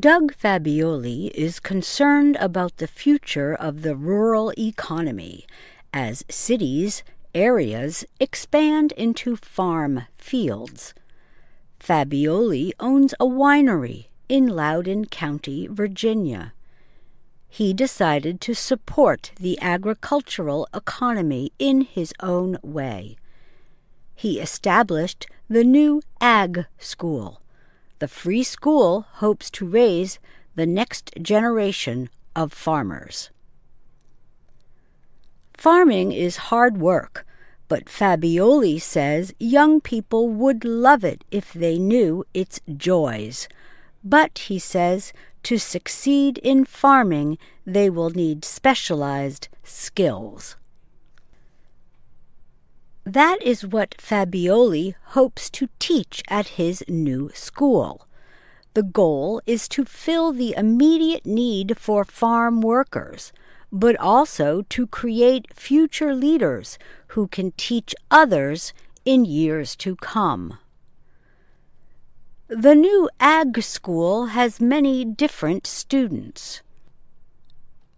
Doug Fabbioli is concerned about the future of the rural economy as cities, areas expand into farm fields. Fabbioli owns a winery in Loudoun County, Virginia. He decided to support the agricultural economy in his own way. He established the new Ag School the free school hopes to raise the next generation of farmers. Farming is hard work, but Fabbioli says young people would love it if they knew its joys. But, he says, to succeed in farming, they will need specialized skills. That is what Fabbioli hopes to teach at his new school. The goal is to fill the immediate need for farm workers, but also to create future leaders who can teach others in years to come. The new Ag School has many different students.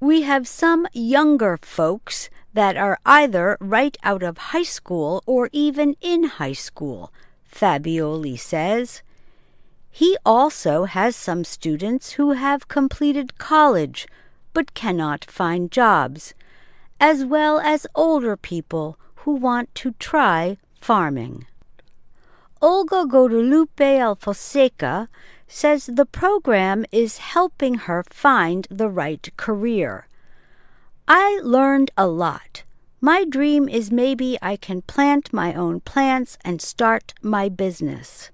We have some younger folks that are either right out of high school or even in high school, Fabbioli says. He also has some students who have completed college but cannot find jobs, as well as older people who want to try farming. Olga Guadalupe Alfonseca says the program is helping her find the right career. I learned a lot. My dream is maybe I can plant my own plants and start my business.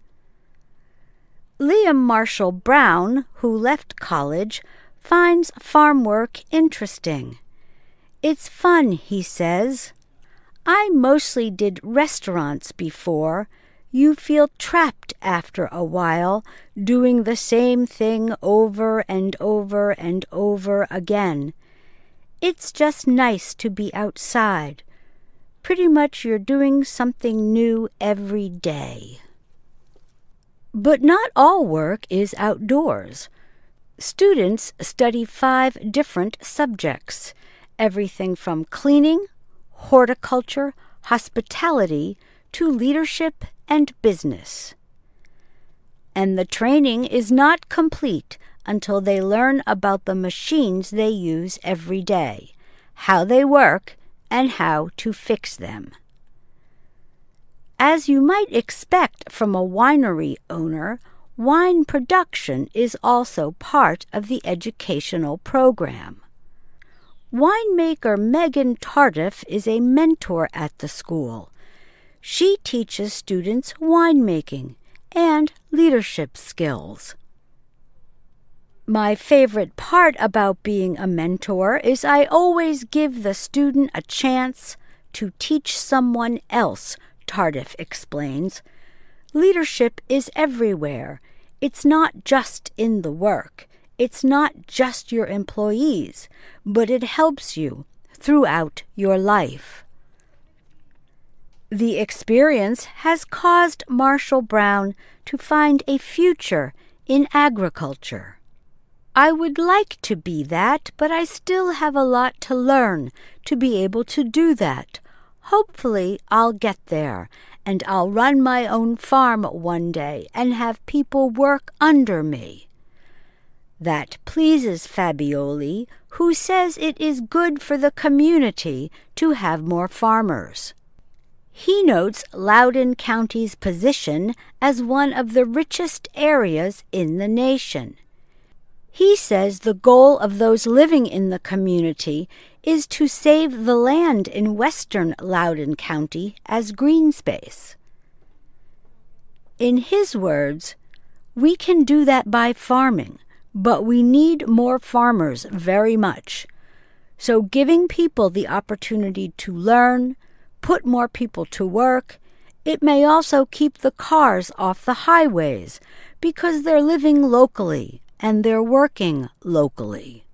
Liam Marshall Brown, who left college, finds farm work interesting. It's fun, he says. I mostly did restaurants before. You feel trapped after a while, doing the same thing over and over and over again. It's just nice to be outside. Pretty much you're doing something new every day. But not all work is outdoors. Students study five different subjects everything from cleaning, horticulture, hospitality, to leadership and business. And the training is not complete until they learn about the machines they use every day, how they work, and how to fix them. As you might expect from a winery owner, wine production is also part of the educational program. Winemaker Megan Tardif is a mentor at the school. She teaches students winemaking and leadership skills. My favorite part about being a mentor is I always give the student a chance to teach someone else, Tardif explains. Leadership is everywhere. It's not just in the work. It's not just your employees, but it helps you throughout your life. The experience has caused Marshall Brown to find a future in agriculture. I would like to be that, but I still have a lot to learn to be able to do that. Hopefully, I'll get there, and I'll run my own farm one day and have people work under me. That pleases Fabbioli, who says it is good for the community to have more farmers. He notes Loudoun County's position as one of the richest areas in the nation. He says the goal of those living in the community is to save the land in western Loudoun County as green space. In his words, we can do that by farming, but we need more farmers very much. So giving people the opportunity to learn, put more people to work, it may also keep the cars off the highways because they're living locally and they're working locally.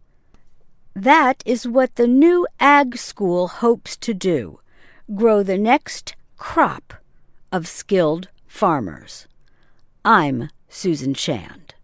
That is what the new Ag School hopes to do grow the next crop of skilled farmers. I'm Susan Shand.